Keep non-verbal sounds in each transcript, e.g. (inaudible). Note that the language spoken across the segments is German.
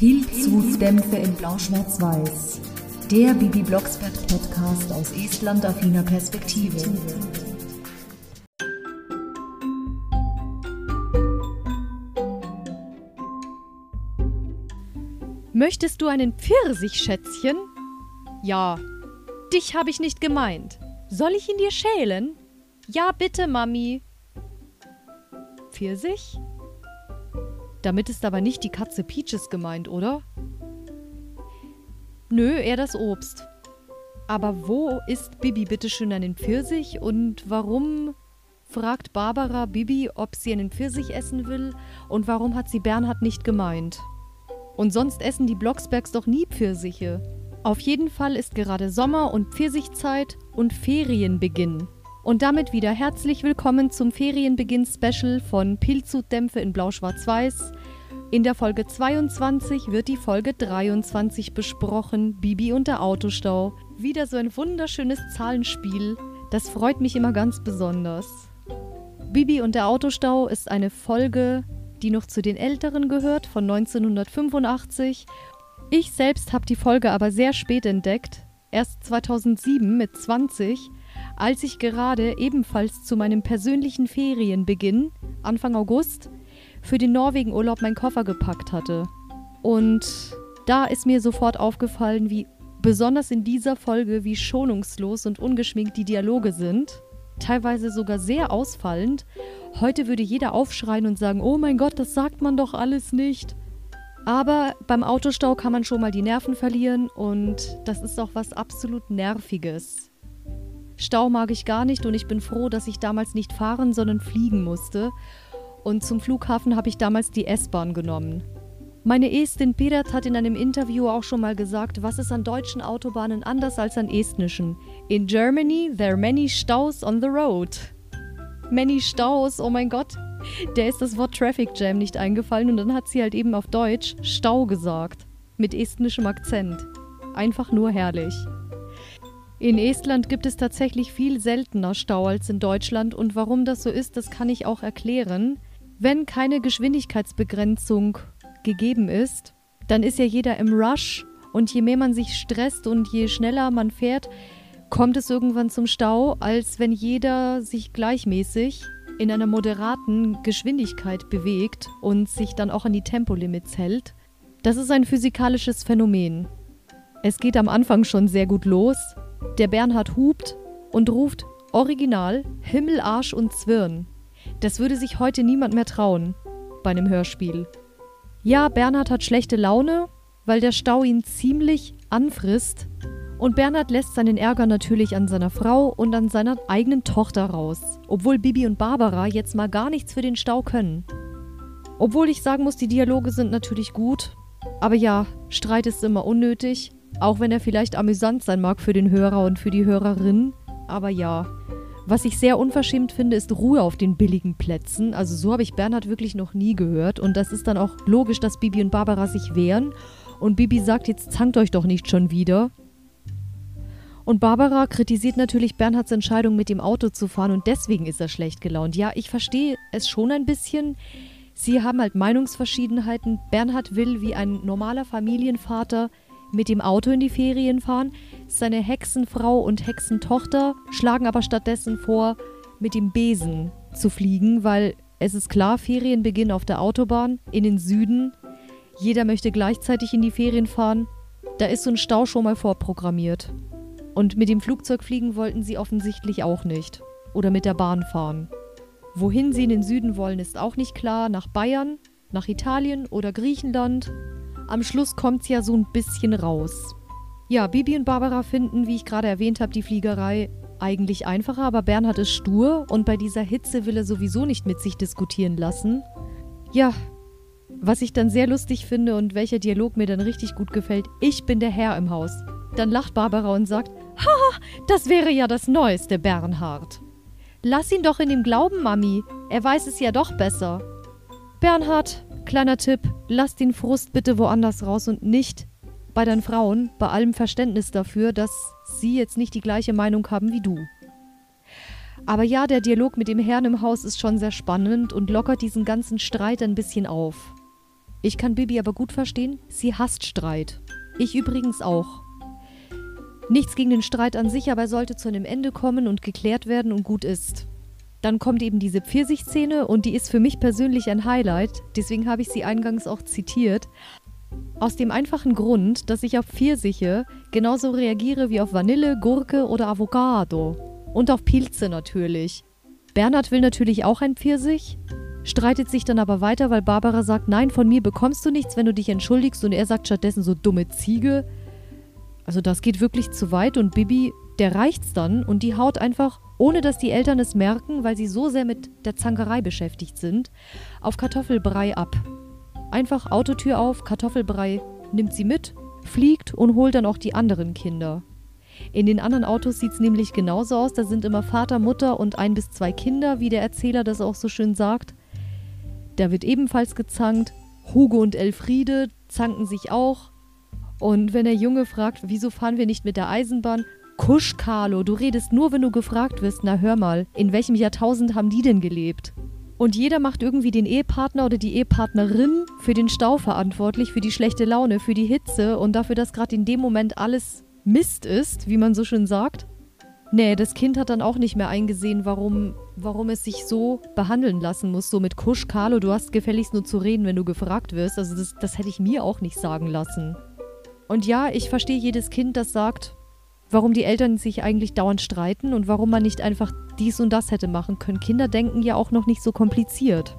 Pilzhutdämpfe in Blau-Schwarz-Weiß. Der Bibi Blocksberg Podcast aus Estland-affiner Perspektive. Möchtest du einen Pfirsich, Schätzchen? Ja. Dich habe ich nicht gemeint. Soll ich ihn dir schälen? Ja, bitte, Mami. Pfirsich? Damit ist aber nicht die Katze Peaches gemeint, oder? Nö, eher das Obst. Aber wo ist Bibi bitteschön einen Pfirsich und warum fragt Barbara Bibi, ob sie einen Pfirsich essen will und warum hat sie Bernhard nicht gemeint? Und sonst essen die Blocksbergs doch nie Pfirsiche. Auf jeden Fall ist gerade Sommer und Pfirsichzeit und Ferienbeginn. Und damit wieder herzlich willkommen zum Ferienbeginn-Special von Pilzhutdämpfe in Blau-Schwarz-Weiß. In der Folge 22 wird die Folge 23 besprochen, Bibi und der Autostau. Wieder so ein wunderschönes Zahlenspiel. Das freut mich immer ganz besonders. Bibi und der Autostau ist eine Folge, die noch zu den älteren gehört, von 1985. Ich selbst habe die Folge aber sehr spät entdeckt, erst 2007 mit 20 als ich gerade ebenfalls zu meinem persönlichen Ferienbeginn, Anfang August, für den Norwegen-Urlaub meinen Koffer gepackt hatte. Und da ist mir sofort aufgefallen, wie besonders in dieser Folge, wie schonungslos und ungeschminkt die Dialoge sind. Teilweise sogar sehr ausfallend. Heute würde jeder aufschreien und sagen, oh mein Gott, das sagt man doch alles nicht. Aber beim Autostau kann man schon mal die Nerven verlieren und das ist auch was absolut Nerviges. Stau mag ich gar nicht und ich bin froh, dass ich damals nicht fahren, sondern fliegen musste. Und zum Flughafen habe ich damals die S-Bahn genommen. Meine Estin Pirat hat in einem Interview auch schon mal gesagt, was ist an deutschen Autobahnen anders als an estnischen. In Germany there are many Staus on the road. Many Staus, oh mein Gott. Der ist das Wort Traffic Jam nicht eingefallen und dann hat sie halt eben auf Deutsch Stau gesagt. Mit estnischem Akzent. Einfach nur herrlich. In Estland gibt es tatsächlich viel seltener Stau als in Deutschland und warum das so ist, das kann ich auch erklären. Wenn keine Geschwindigkeitsbegrenzung gegeben ist, dann ist ja jeder im Rush und je mehr man sich stresst und je schneller man fährt, kommt es irgendwann zum Stau, als wenn jeder sich gleichmäßig in einer moderaten Geschwindigkeit bewegt und sich dann auch an die Tempolimits hält. Das ist ein physikalisches Phänomen. Es geht am Anfang schon sehr gut los, der Bernhard hupt und ruft original Himmel, Arsch und Zwirn. Das würde sich heute niemand mehr trauen bei einem Hörspiel. Ja, Bernhard hat schlechte Laune, weil der Stau ihn ziemlich anfrisst. Und Bernhard lässt seinen Ärger natürlich an seiner Frau und an seiner eigenen Tochter raus, obwohl Bibi und Barbara jetzt mal gar nichts für den Stau können. Obwohl ich sagen muss, die Dialoge sind natürlich gut, aber ja, Streit ist immer unnötig auch wenn er vielleicht amüsant sein mag für den Hörer und für die Hörerin. Aber ja. Was ich sehr unverschämt finde, ist Ruhe auf den billigen Plätzen. Also so habe ich Bernhard wirklich noch nie gehört. Und das ist dann auch logisch, dass Bibi und Barbara sich wehren. Und Bibi sagt, jetzt zankt euch doch nicht schon wieder. Und Barbara kritisiert natürlich Bernhards Entscheidung, mit dem Auto zu fahren und deswegen ist er schlecht gelaunt. Ja, ich verstehe es schon ein bisschen. Sie haben halt Meinungsverschiedenheiten. Bernhard will wie ein normaler Familienvater mit dem Auto in die Ferien fahren. Seine Hexenfrau und Hexentochter schlagen aber stattdessen vor, mit dem Besen zu fliegen, weil es ist klar, Ferien beginnen auf der Autobahn in den Süden. Jeder möchte gleichzeitig in die Ferien fahren. Da ist so ein Stau schon mal vorprogrammiert. Und mit dem Flugzeug fliegen wollten sie offensichtlich auch nicht. Oder mit der Bahn fahren. Wohin sie in den Süden wollen, ist auch nicht klar. Nach Bayern, nach Italien oder Griechenland am Schluss kommt es ja so ein bisschen raus. Ja, Bibi und Barbara finden, wie ich gerade erwähnt habe, die Fliegerei eigentlich einfacher, aber Bernhard ist stur und bei dieser Hitze will er sowieso nicht mit sich diskutieren lassen. Ja, was ich dann sehr lustig finde und welcher Dialog mir dann richtig gut gefällt, ich bin der Herr im Haus. Dann lacht Barbara und sagt, haha, das wäre ja das Neueste, Bernhard. Lass ihn doch in dem glauben, Mami. Er weiß es ja doch besser. Bernhard, Kleiner Tipp, lass den Frust bitte woanders raus und nicht bei deinen Frauen, bei allem Verständnis dafür, dass sie jetzt nicht die gleiche Meinung haben wie du. Aber ja, der Dialog mit dem Herrn im Haus ist schon sehr spannend und lockert diesen ganzen Streit ein bisschen auf. Ich kann Bibi aber gut verstehen, sie hasst Streit. Ich übrigens auch. Nichts gegen den Streit an sich, aber er sollte zu einem Ende kommen und geklärt werden und gut ist. Dann kommt eben diese Pfirsichszene und die ist für mich persönlich ein Highlight, deswegen habe ich sie eingangs auch zitiert. Aus dem einfachen Grund, dass ich auf Pfirsiche genauso reagiere wie auf Vanille, Gurke oder Avocado. Und auf Pilze natürlich. Bernhard will natürlich auch ein Pfirsich, streitet sich dann aber weiter, weil Barbara sagt, nein, von mir bekommst du nichts, wenn du dich entschuldigst und er sagt stattdessen so dumme Ziege. Also das geht wirklich zu weit und Bibi, der reicht's dann und die haut einfach, ohne dass die Eltern es merken, weil sie so sehr mit der Zankerei beschäftigt sind, auf Kartoffelbrei ab. Einfach Autotür auf, Kartoffelbrei nimmt sie mit, fliegt und holt dann auch die anderen Kinder. In den anderen Autos sieht es nämlich genauso aus. Da sind immer Vater, Mutter und ein bis zwei Kinder, wie der Erzähler das auch so schön sagt. Da wird ebenfalls gezankt. Hugo und Elfriede zanken sich auch. Und wenn der Junge fragt, wieso fahren wir nicht mit der Eisenbahn? Kusch, Carlo, du redest nur, wenn du gefragt wirst. Na hör mal, in welchem Jahrtausend haben die denn gelebt? Und jeder macht irgendwie den Ehepartner oder die Ehepartnerin für den Stau verantwortlich, für die schlechte Laune, für die Hitze und dafür, dass gerade in dem Moment alles Mist ist, wie man so schön sagt. Nee, das Kind hat dann auch nicht mehr eingesehen, warum, warum es sich so behandeln lassen muss. So mit Kusch, Carlo, du hast gefälligst nur zu reden, wenn du gefragt wirst. Also das, das hätte ich mir auch nicht sagen lassen. Und ja, ich verstehe jedes Kind, das sagt, warum die Eltern sich eigentlich dauernd streiten und warum man nicht einfach dies und das hätte machen können. Kinder denken ja auch noch nicht so kompliziert.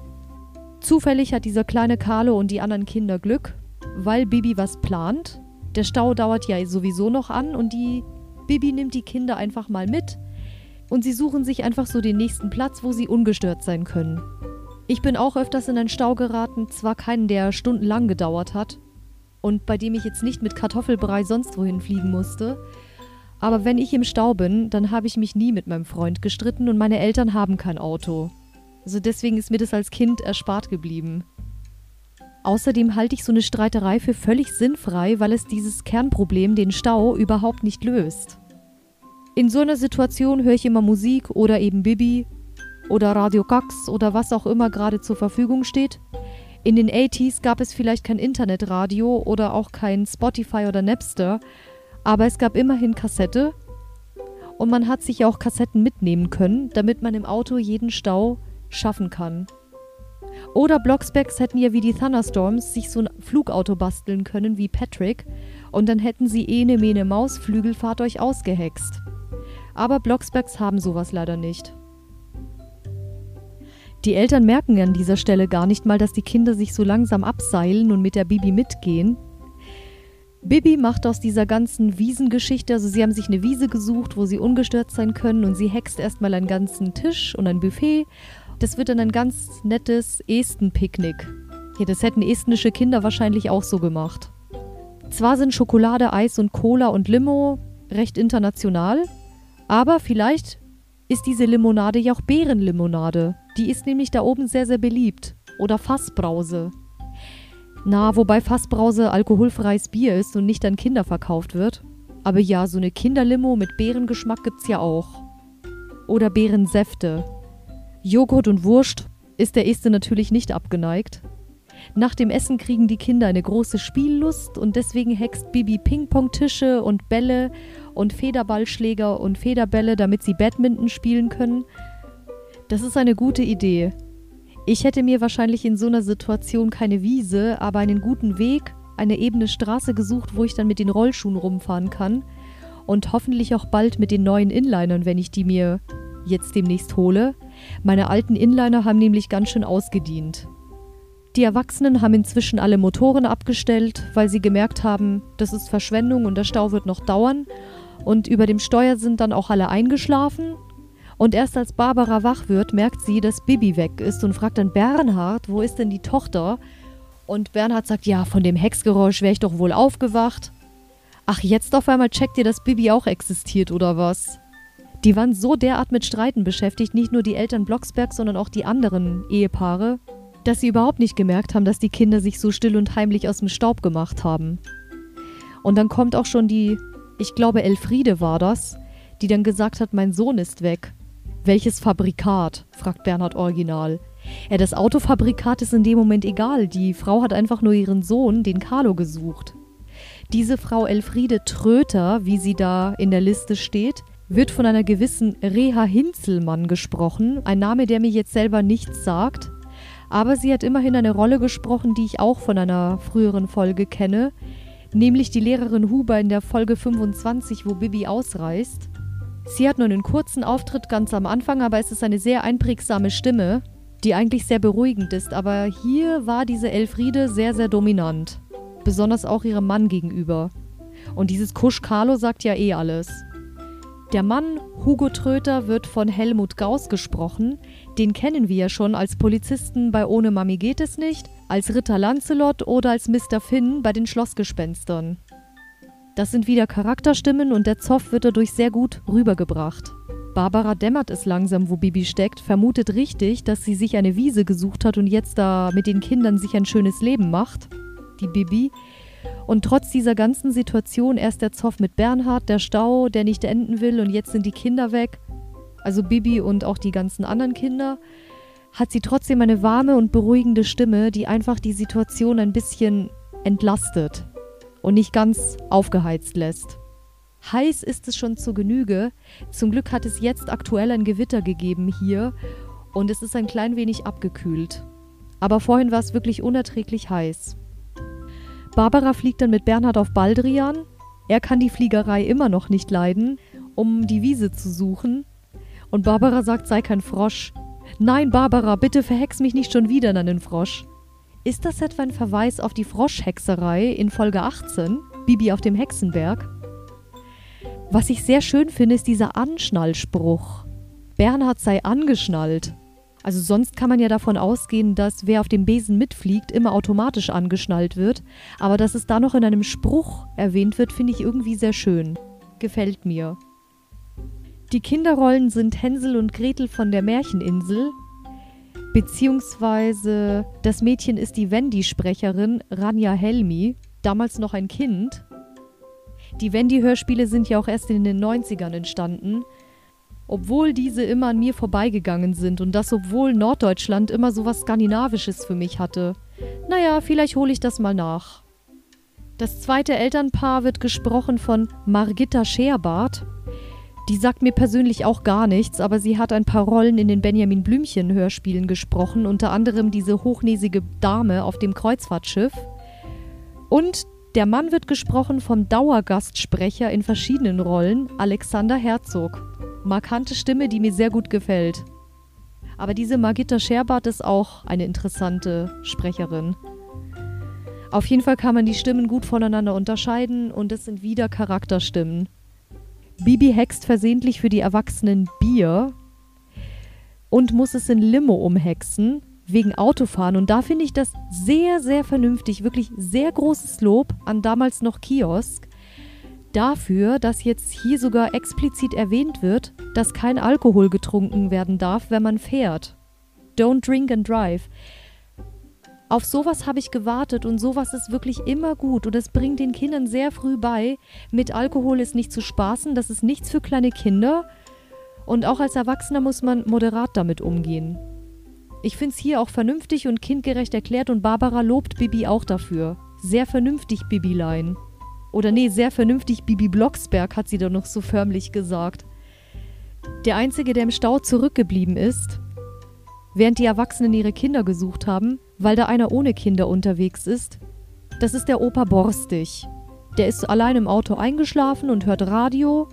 Zufällig hat dieser kleine Carlo und die anderen Kinder Glück, weil Bibi was plant. Der Stau dauert ja sowieso noch an und die Bibi nimmt die Kinder einfach mal mit und sie suchen sich einfach so den nächsten Platz, wo sie ungestört sein können. Ich bin auch öfters in einen Stau geraten, zwar keinen, der stundenlang gedauert hat und bei dem ich jetzt nicht mit Kartoffelbrei sonst wohin fliegen musste, aber wenn ich im Stau bin, dann habe ich mich nie mit meinem Freund gestritten und meine Eltern haben kein Auto. Also deswegen ist mir das als Kind erspart geblieben. Außerdem halte ich so eine Streiterei für völlig sinnfrei, weil es dieses Kernproblem, den Stau, überhaupt nicht löst. In so einer Situation höre ich immer Musik oder eben Bibi oder Radio Gax oder was auch immer gerade zur Verfügung steht. In den 80s gab es vielleicht kein Internetradio oder auch kein Spotify oder Napster, aber es gab immerhin Kassette und man hat sich auch Kassetten mitnehmen können, damit man im Auto jeden Stau schaffen kann. Oder Blocksbacks hätten ja wie die Thunderstorms sich so ein Flugauto basteln können wie Patrick und dann hätten sie ene mene Maus Flügelfahrt euch ausgehext. Aber Blocksbacks haben sowas leider nicht. Die Eltern merken an dieser Stelle gar nicht mal, dass die Kinder sich so langsam abseilen und mit der Bibi mitgehen. Bibi macht aus dieser ganzen Wiesengeschichte, also sie haben sich eine Wiese gesucht, wo sie ungestört sein können und sie hext erstmal einen ganzen Tisch und ein Buffet das wird dann ein ganz nettes Esten-Picknick. Ja, das hätten estnische Kinder wahrscheinlich auch so gemacht. Zwar sind Schokolade, Eis und Cola und Limo recht international, aber vielleicht ist diese Limonade ja auch Beerenlimonade. Die ist nämlich da oben sehr, sehr beliebt. Oder Fassbrause. Na, wobei Fassbrause alkoholfreies Bier ist und nicht an Kinder verkauft wird. Aber ja, so eine Kinderlimo mit Beerengeschmack gibt's ja auch. Oder Beerensäfte. Joghurt und Wurst ist der Este natürlich nicht abgeneigt. Nach dem Essen kriegen die Kinder eine große Spiellust und deswegen hext Bibi Ping-Pong-Tische und Bälle und Federballschläger und Federbälle, damit sie Badminton spielen können. Das ist eine gute Idee. Ich hätte mir wahrscheinlich in so einer Situation keine Wiese, aber einen guten Weg, eine ebene Straße gesucht, wo ich dann mit den Rollschuhen rumfahren kann. Und hoffentlich auch bald mit den neuen Inlinern, wenn ich die mir jetzt demnächst hole. Meine alten Inliner haben nämlich ganz schön ausgedient. Die Erwachsenen haben inzwischen alle Motoren abgestellt, weil sie gemerkt haben, das ist Verschwendung und der Stau wird noch dauern. Und über dem Steuer sind dann auch alle eingeschlafen. Und erst als Barbara wach wird, merkt sie, dass Bibi weg ist und fragt dann Bernhard, wo ist denn die Tochter? Und Bernhard sagt, ja, von dem Hexgeräusch wäre ich doch wohl aufgewacht. Ach, jetzt auf einmal checkt ihr, dass Bibi auch existiert oder was? Die waren so derart mit Streiten beschäftigt, nicht nur die Eltern Blocksberg, sondern auch die anderen Ehepaare, dass sie überhaupt nicht gemerkt haben, dass die Kinder sich so still und heimlich aus dem Staub gemacht haben. Und dann kommt auch schon die, ich glaube Elfriede war das, die dann gesagt hat, mein Sohn ist weg. Welches Fabrikat? fragt Bernhard original. Ja, das Autofabrikat ist in dem Moment egal. Die Frau hat einfach nur ihren Sohn, den Carlo, gesucht. Diese Frau Elfriede Tröter, wie sie da in der Liste steht, wird von einer gewissen Reha Hinzelmann gesprochen, ein Name, der mir jetzt selber nichts sagt. Aber sie hat immerhin eine Rolle gesprochen, die ich auch von einer früheren Folge kenne, nämlich die Lehrerin Huber in der Folge 25, wo Bibi ausreist. Sie hat nur einen kurzen Auftritt ganz am Anfang, aber es ist eine sehr einprägsame Stimme, die eigentlich sehr beruhigend ist. Aber hier war diese Elfriede sehr, sehr dominant. Besonders auch ihrem Mann gegenüber. Und dieses Kusch Carlo sagt ja eh alles. Der Mann Hugo Tröter wird von Helmut Gauss gesprochen. Den kennen wir ja schon als Polizisten bei Ohne Mami geht es nicht, als Ritter Lancelot oder als Mr. Finn bei den Schlossgespenstern. Das sind wieder Charakterstimmen und der Zoff wird dadurch sehr gut rübergebracht. Barbara dämmert es langsam, wo Bibi steckt, vermutet richtig, dass sie sich eine Wiese gesucht hat und jetzt da mit den Kindern sich ein schönes Leben macht. Die Bibi. Und trotz dieser ganzen Situation erst der Zoff mit Bernhard, der Stau, der nicht enden will und jetzt sind die Kinder weg, also Bibi und auch die ganzen anderen Kinder, hat sie trotzdem eine warme und beruhigende Stimme, die einfach die Situation ein bisschen entlastet und nicht ganz aufgeheizt lässt. Heiß ist es schon zur Genüge. Zum Glück hat es jetzt aktuell ein Gewitter gegeben hier und es ist ein klein wenig abgekühlt. Aber vorhin war es wirklich unerträglich heiß. Barbara fliegt dann mit Bernhard auf Baldrian. Er kann die Fliegerei immer noch nicht leiden, um die Wiese zu suchen. Und Barbara sagt, sei kein Frosch. Nein, Barbara, bitte verhex mich nicht schon wieder in einen Frosch. Ist das etwa ein Verweis auf die Froschhexerei in Folge 18, Bibi auf dem Hexenberg? Was ich sehr schön finde, ist dieser Anschnallspruch. Bernhard sei angeschnallt. Also sonst kann man ja davon ausgehen, dass wer auf dem Besen mitfliegt, immer automatisch angeschnallt wird. Aber dass es da noch in einem Spruch erwähnt wird, finde ich irgendwie sehr schön. Gefällt mir. Die Kinderrollen sind Hänsel und Gretel von der Märcheninsel Beziehungsweise das Mädchen ist die Wendy-Sprecherin Rania Helmi, damals noch ein Kind. Die Wendy-Hörspiele sind ja auch erst in den 90ern entstanden. Obwohl diese immer an mir vorbeigegangen sind und das obwohl Norddeutschland immer so was Skandinavisches für mich hatte. Naja, vielleicht hole ich das mal nach. Das zweite Elternpaar wird gesprochen von Margitta Scherbart. Die sagt mir persönlich auch gar nichts, aber sie hat ein paar Rollen in den Benjamin Blümchen Hörspielen gesprochen, unter anderem diese hochnäsige Dame auf dem Kreuzfahrtschiff. Und der Mann wird gesprochen vom Dauergastsprecher in verschiedenen Rollen, Alexander Herzog. Markante Stimme, die mir sehr gut gefällt. Aber diese Margitta Scherbart ist auch eine interessante Sprecherin. Auf jeden Fall kann man die Stimmen gut voneinander unterscheiden und es sind wieder Charakterstimmen. Bibi hext versehentlich für die Erwachsenen Bier und muss es in Limo umhexen, wegen Autofahren. Und da finde ich das sehr, sehr vernünftig. Wirklich sehr großes Lob an damals noch Kiosk. Dafür, dass jetzt hier sogar explizit erwähnt wird, dass kein Alkohol getrunken werden darf, wenn man fährt. Don't drink and drive. Auf sowas habe ich gewartet und sowas ist wirklich immer gut und es bringt den Kindern sehr früh bei, mit Alkohol ist nicht zu spaßen, das ist nichts für kleine Kinder und auch als Erwachsener muss man moderat damit umgehen. Ich finde es hier auch vernünftig und kindgerecht erklärt und Barbara lobt Bibi auch dafür. Sehr vernünftig, Bibilein. Oder nee, sehr vernünftig, Bibi Blocksberg, hat sie da noch so förmlich gesagt. Der Einzige, der im Stau zurückgeblieben ist, während die Erwachsenen ihre Kinder gesucht haben, weil da einer ohne Kinder unterwegs ist. Das ist der Opa Borstig. Der ist allein im Auto eingeschlafen und hört Radio.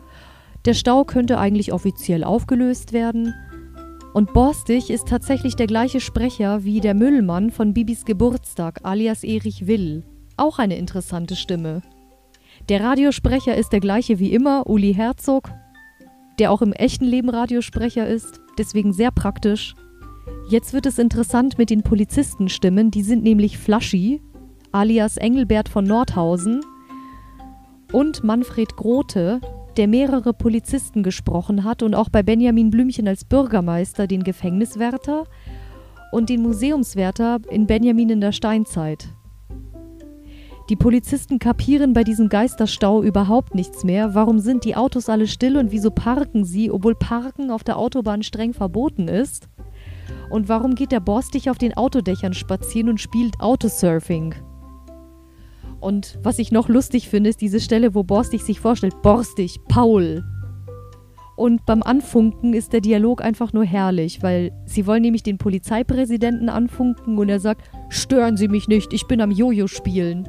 Der Stau könnte eigentlich offiziell aufgelöst werden. Und Borstig ist tatsächlich der gleiche Sprecher wie der Müllmann von Bibis Geburtstag, alias Erich Will. Auch eine interessante Stimme. Der Radiosprecher ist der gleiche wie immer, Uli Herzog, der auch im echten Leben Radiosprecher ist, deswegen sehr praktisch. Jetzt wird es interessant mit den Polizistenstimmen, die sind nämlich Flaschi, alias Engelbert von Nordhausen, und Manfred Grote, der mehrere Polizisten gesprochen hat und auch bei Benjamin Blümchen als Bürgermeister den Gefängniswärter und den Museumswärter in Benjamin in der Steinzeit. Die Polizisten kapieren bei diesem Geisterstau überhaupt nichts mehr. Warum sind die Autos alle still und wieso parken sie, obwohl Parken auf der Autobahn streng verboten ist? Und warum geht der Borstig auf den Autodächern spazieren und spielt Autosurfing? Und was ich noch lustig finde, ist diese Stelle, wo Borstig sich vorstellt: Borstig, Paul. Und beim Anfunken ist der Dialog einfach nur herrlich, weil sie wollen nämlich den Polizeipräsidenten anfunken und er sagt: Stören Sie mich nicht, ich bin am Jojo spielen.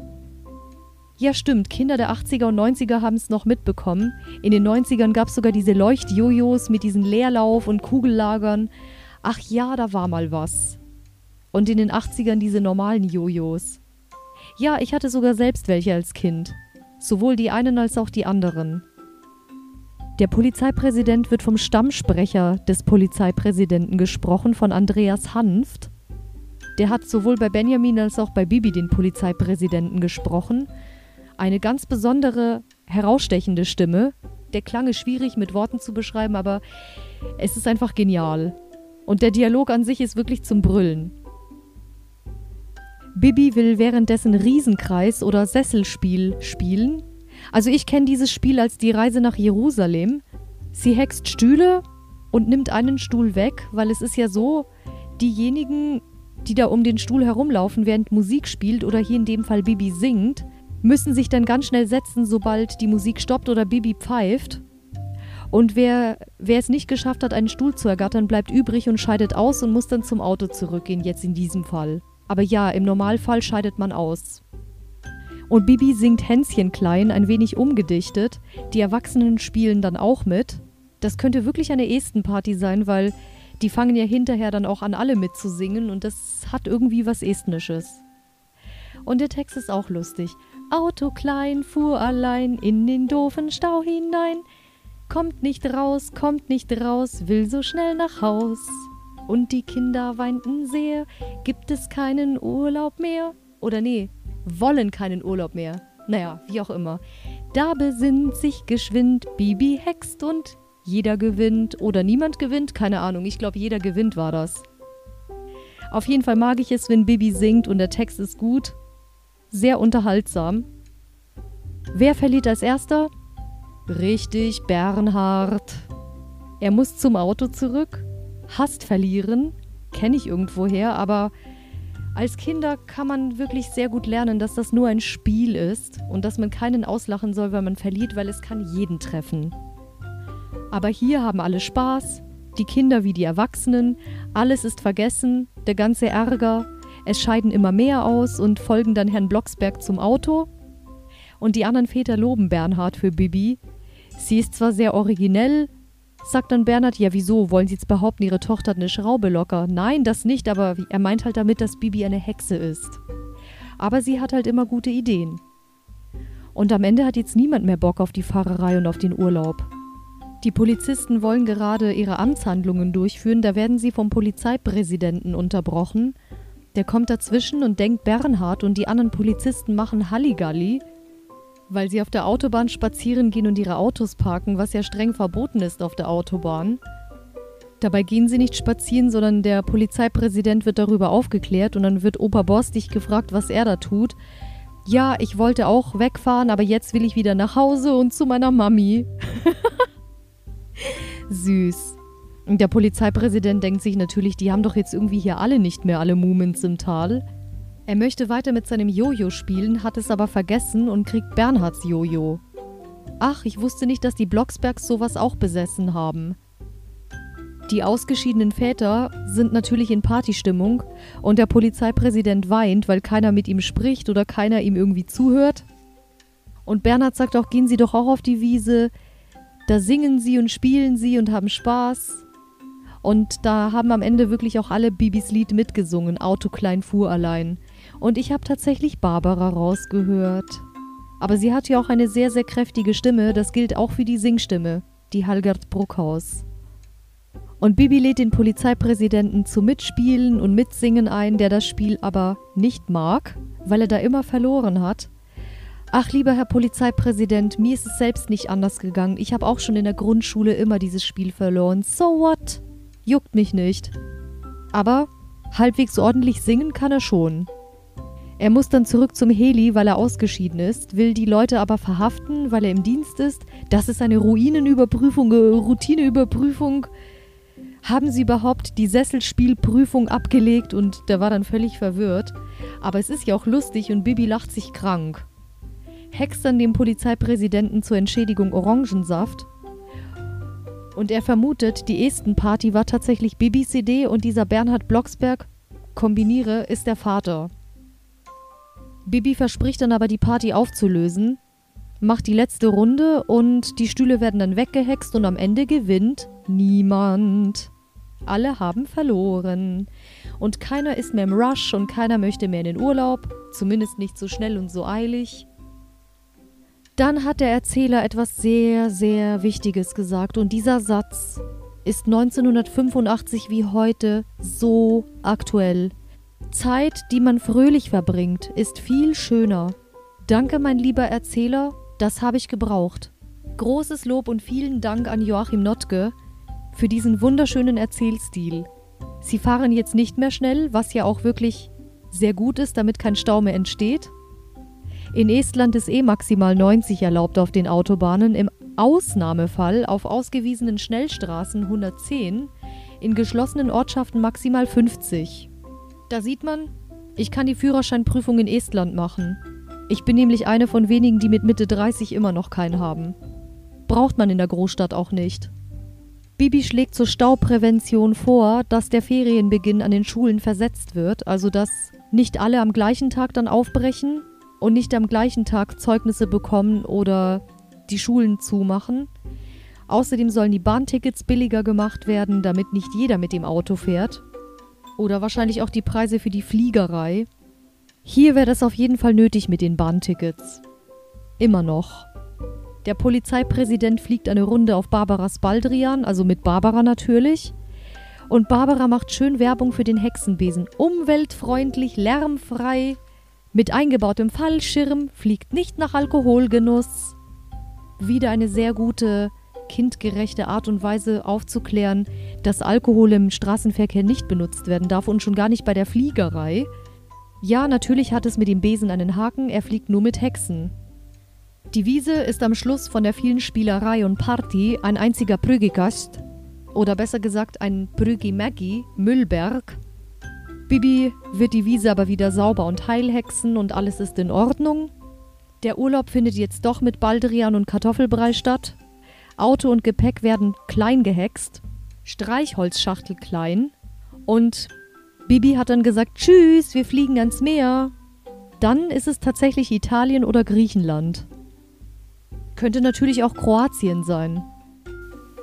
Ja, stimmt, Kinder der 80er und 90er haben es noch mitbekommen. In den 90ern gab es sogar diese Leuchtjojos mit diesen Leerlauf- und Kugellagern. Ach ja, da war mal was. Und in den 80ern diese normalen Jojos. Ja, ich hatte sogar selbst welche als Kind. Sowohl die einen als auch die anderen. Der Polizeipräsident wird vom Stammsprecher des Polizeipräsidenten gesprochen, von Andreas Hanft. Der hat sowohl bei Benjamin als auch bei Bibi den Polizeipräsidenten gesprochen. Eine ganz besondere, herausstechende Stimme. Der Klang ist schwierig mit Worten zu beschreiben, aber es ist einfach genial. Und der Dialog an sich ist wirklich zum Brüllen. Bibi will währenddessen Riesenkreis oder Sesselspiel spielen. Also ich kenne dieses Spiel als die Reise nach Jerusalem. Sie hext Stühle und nimmt einen Stuhl weg, weil es ist ja so, diejenigen, die da um den Stuhl herumlaufen, während Musik spielt oder hier in dem Fall Bibi singt, müssen sich dann ganz schnell setzen, sobald die Musik stoppt oder Bibi pfeift. Und wer, wer es nicht geschafft hat, einen Stuhl zu ergattern, bleibt übrig und scheidet aus und muss dann zum Auto zurückgehen, jetzt in diesem Fall. Aber ja, im Normalfall scheidet man aus. Und Bibi singt Hänschen klein, ein wenig umgedichtet. Die Erwachsenen spielen dann auch mit. Das könnte wirklich eine Estenparty sein, weil die fangen ja hinterher dann auch an, alle mitzusingen und das hat irgendwie was Estnisches. Und der Text ist auch lustig. Auto klein, fuhr allein in den doofen Stau hinein. Kommt nicht raus, kommt nicht raus, will so schnell nach Haus. Und die Kinder weinten sehr, gibt es keinen Urlaub mehr? Oder nee, wollen keinen Urlaub mehr. Naja, wie auch immer. Da besinnt sich geschwind, Bibi hext und jeder gewinnt oder niemand gewinnt, keine Ahnung. Ich glaube, jeder gewinnt war das. Auf jeden Fall mag ich es, wenn Bibi singt und der Text ist gut. Sehr unterhaltsam. Wer verliert als erster? Richtig, Bernhard. Er muss zum Auto zurück, hasst verlieren, kenne ich irgendwoher, aber als Kinder kann man wirklich sehr gut lernen, dass das nur ein Spiel ist und dass man keinen auslachen soll, wenn man verliert, weil es kann jeden treffen. Aber hier haben alle Spaß, die Kinder wie die Erwachsenen, alles ist vergessen, der ganze Ärger, es scheiden immer mehr aus und folgen dann Herrn Blocksberg zum Auto. Und die anderen Väter loben Bernhard für Bibi, Sie ist zwar sehr originell, sagt dann Bernhard, ja wieso, wollen Sie jetzt behaupten, Ihre Tochter hat eine Schraube locker? Nein, das nicht, aber er meint halt damit, dass Bibi eine Hexe ist. Aber sie hat halt immer gute Ideen. Und am Ende hat jetzt niemand mehr Bock auf die Fahrerei und auf den Urlaub. Die Polizisten wollen gerade ihre Amtshandlungen durchführen, da werden sie vom Polizeipräsidenten unterbrochen. Der kommt dazwischen und denkt, Bernhard und die anderen Polizisten machen Halligalli, weil sie auf der Autobahn spazieren gehen und ihre Autos parken, was ja streng verboten ist auf der Autobahn. Dabei gehen sie nicht spazieren, sondern der Polizeipräsident wird darüber aufgeklärt und dann wird Opa Borstig gefragt, was er da tut. Ja, ich wollte auch wegfahren, aber jetzt will ich wieder nach Hause und zu meiner Mami. (laughs) Süß. Und der Polizeipräsident denkt sich natürlich, die haben doch jetzt irgendwie hier alle nicht mehr alle Mumens im Tal. Er möchte weiter mit seinem Jojo spielen, hat es aber vergessen und kriegt Bernhards Jojo. Ach, ich wusste nicht, dass die Blocksbergs sowas auch besessen haben. Die ausgeschiedenen Väter sind natürlich in Partystimmung und der Polizeipräsident weint, weil keiner mit ihm spricht oder keiner ihm irgendwie zuhört. Und Bernhard sagt auch, gehen Sie doch auch auf die Wiese. Da singen sie und spielen sie und haben Spaß. Und da haben am Ende wirklich auch alle Bibis Lied mitgesungen, Auto klein fuhr allein. Und ich habe tatsächlich Barbara rausgehört. Aber sie hat ja auch eine sehr, sehr kräftige Stimme. Das gilt auch für die Singstimme, die Halgard Bruckhaus. Und Bibi lädt den Polizeipräsidenten zum Mitspielen und Mitsingen ein, der das Spiel aber nicht mag, weil er da immer verloren hat. Ach, lieber Herr Polizeipräsident, mir ist es selbst nicht anders gegangen. Ich habe auch schon in der Grundschule immer dieses Spiel verloren. So what? Juckt mich nicht. Aber halbwegs ordentlich singen kann er schon. Er muss dann zurück zum Heli, weil er ausgeschieden ist, will die Leute aber verhaften, weil er im Dienst ist. Das ist eine Ruinenüberprüfung, äh, Routineüberprüfung. haben sie überhaupt die Sesselspielprüfung abgelegt und der war dann völlig verwirrt. Aber es ist ja auch lustig und Bibi lacht sich krank. Hext dann dem Polizeipräsidenten zur Entschädigung Orangensaft. Und er vermutet, die Esten-Party war tatsächlich Bibis Idee und dieser Bernhard Blocksberg, kombiniere, ist der Vater. Bibi verspricht dann aber, die Party aufzulösen, macht die letzte Runde und die Stühle werden dann weggehext und am Ende gewinnt niemand. Alle haben verloren. Und keiner ist mehr im Rush und keiner möchte mehr in den Urlaub, zumindest nicht so schnell und so eilig. Dann hat der Erzähler etwas sehr, sehr Wichtiges gesagt und dieser Satz ist 1985 wie heute so aktuell. Zeit, die man fröhlich verbringt, ist viel schöner. Danke, mein lieber Erzähler, das habe ich gebraucht. Großes Lob und vielen Dank an Joachim Notke für diesen wunderschönen Erzählstil. Sie fahren jetzt nicht mehr schnell, was ja auch wirklich sehr gut ist, damit kein Stau mehr entsteht. In Estland ist eh maximal 90 erlaubt auf den Autobahnen, im Ausnahmefall auf ausgewiesenen Schnellstraßen 110, in geschlossenen Ortschaften maximal 50. Da sieht man, ich kann die Führerscheinprüfung in Estland machen. Ich bin nämlich eine von wenigen, die mit Mitte 30 immer noch keinen haben. Braucht man in der Großstadt auch nicht. Bibi schlägt zur Stauprävention vor, dass der Ferienbeginn an den Schulen versetzt wird, also dass nicht alle am gleichen Tag dann aufbrechen und nicht am gleichen Tag Zeugnisse bekommen oder die Schulen zumachen. Außerdem sollen die Bahntickets billiger gemacht werden, damit nicht jeder mit dem Auto fährt. Oder wahrscheinlich auch die Preise für die Fliegerei. Hier wäre das auf jeden Fall nötig mit den Bahntickets. Immer noch. Der Polizeipräsident fliegt eine Runde auf Barbaras Baldrian, also mit Barbara natürlich. Und Barbara macht schön Werbung für den Hexenbesen. Umweltfreundlich, lärmfrei, mit eingebautem Fallschirm, fliegt nicht nach Alkoholgenuss. Wieder eine sehr gute, kindgerechte Art und Weise aufzuklären, dass Alkohol im Straßenverkehr nicht benutzt werden darf und schon gar nicht bei der Fliegerei. Ja, natürlich hat es mit dem Besen einen Haken, er fliegt nur mit Hexen. Die Wiese ist am Schluss von der vielen Spielerei und Party ein einziger Prügikast, oder besser gesagt ein Prügimaggi, Müllberg. Bibi wird die Wiese aber wieder sauber und heilhexen und alles ist in Ordnung. Der Urlaub findet jetzt doch mit Baldrian und Kartoffelbrei statt. Auto und Gepäck werden klein gehext, Streichholzschachtel klein und Bibi hat dann gesagt, tschüss, wir fliegen ans Meer. Dann ist es tatsächlich Italien oder Griechenland. Könnte natürlich auch Kroatien sein.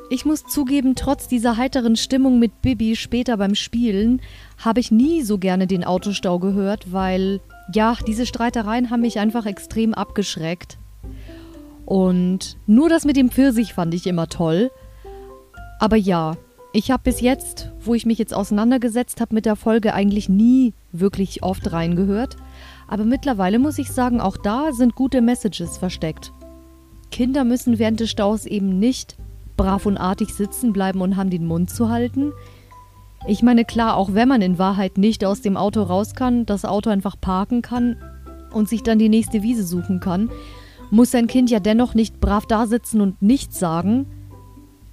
Ich muss zugeben, trotz dieser heiteren Stimmung mit Bibi später beim Spielen, habe ich nie so gerne den Autostau gehört, weil, ja, diese Streitereien haben mich einfach extrem abgeschreckt. Und nur das mit dem Pfirsich fand ich immer toll. Aber ja, ich habe bis jetzt, wo ich mich jetzt auseinandergesetzt habe mit der Folge, eigentlich nie wirklich oft reingehört. Aber mittlerweile muss ich sagen, auch da sind gute Messages versteckt. Kinder müssen während des Staus eben nicht brav und artig sitzen bleiben und haben den Mund zu halten. Ich meine, klar, auch wenn man in Wahrheit nicht aus dem Auto raus kann, das Auto einfach parken kann und sich dann die nächste Wiese suchen kann, muss sein Kind ja dennoch nicht brav da sitzen und nichts sagen,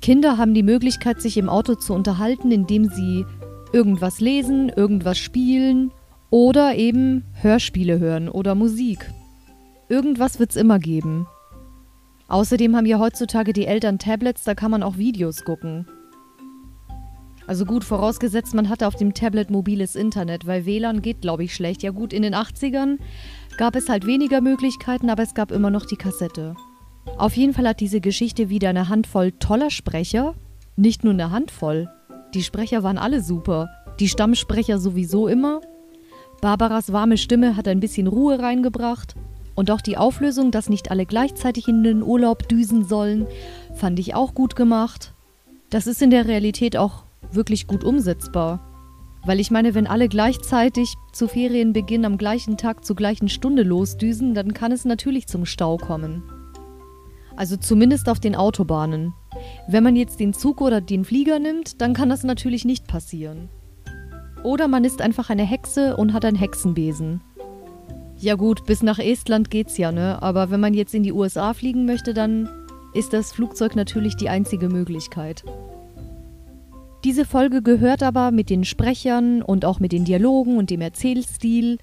Kinder haben die Möglichkeit, sich im Auto zu unterhalten, indem sie irgendwas lesen, irgendwas spielen oder eben Hörspiele hören oder Musik. Irgendwas wird es immer geben. Außerdem haben ja heutzutage die Eltern Tablets, da kann man auch Videos gucken. Also gut, vorausgesetzt, man hatte auf dem Tablet mobiles Internet, weil WLAN geht, glaube ich, schlecht. Ja gut, in den 80ern gab es halt weniger Möglichkeiten, aber es gab immer noch die Kassette. Auf jeden Fall hat diese Geschichte wieder eine Handvoll toller Sprecher. Nicht nur eine Handvoll. Die Sprecher waren alle super. Die Stammsprecher sowieso immer. Barbaras warme Stimme hat ein bisschen Ruhe reingebracht. Und auch die Auflösung, dass nicht alle gleichzeitig in den Urlaub düsen sollen, fand ich auch gut gemacht. Das ist in der Realität auch wirklich gut umsetzbar. Weil ich meine, wenn alle gleichzeitig zu Ferienbeginn am gleichen Tag zur gleichen Stunde losdüsen, dann kann es natürlich zum Stau kommen. Also zumindest auf den Autobahnen. Wenn man jetzt den Zug oder den Flieger nimmt, dann kann das natürlich nicht passieren. Oder man ist einfach eine Hexe und hat einen Hexenbesen. Ja gut, bis nach Estland geht's ja, ne? Aber wenn man jetzt in die USA fliegen möchte, dann ist das Flugzeug natürlich die einzige Möglichkeit. Diese Folge gehört aber mit den Sprechern und auch mit den Dialogen und dem Erzählstil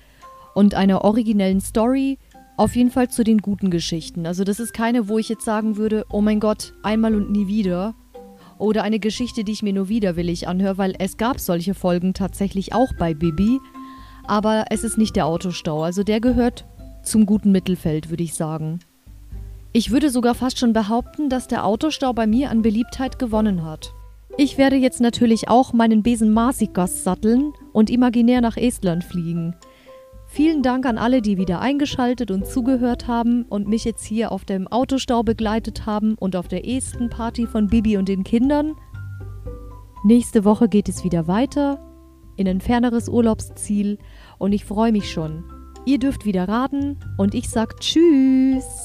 und einer originellen Story auf jeden Fall zu den guten Geschichten. Also das ist keine, wo ich jetzt sagen würde, oh mein Gott, einmal und nie wieder. Oder eine Geschichte, die ich mir nur widerwillig anhöre, weil es gab solche Folgen tatsächlich auch bei Bibi. Aber es ist nicht der Autostau. Also der gehört zum guten Mittelfeld, würde ich sagen. Ich würde sogar fast schon behaupten, dass der Autostau bei mir an Beliebtheit gewonnen hat. Ich werde jetzt natürlich auch meinen Besen Marsikas satteln und imaginär nach Estland fliegen. Vielen Dank an alle, die wieder eingeschaltet und zugehört haben und mich jetzt hier auf dem Autostau begleitet haben und auf der esten Party von Bibi und den Kindern. Nächste Woche geht es wieder weiter in ein ferneres Urlaubsziel und ich freue mich schon. Ihr dürft wieder raten und ich sag Tschüss.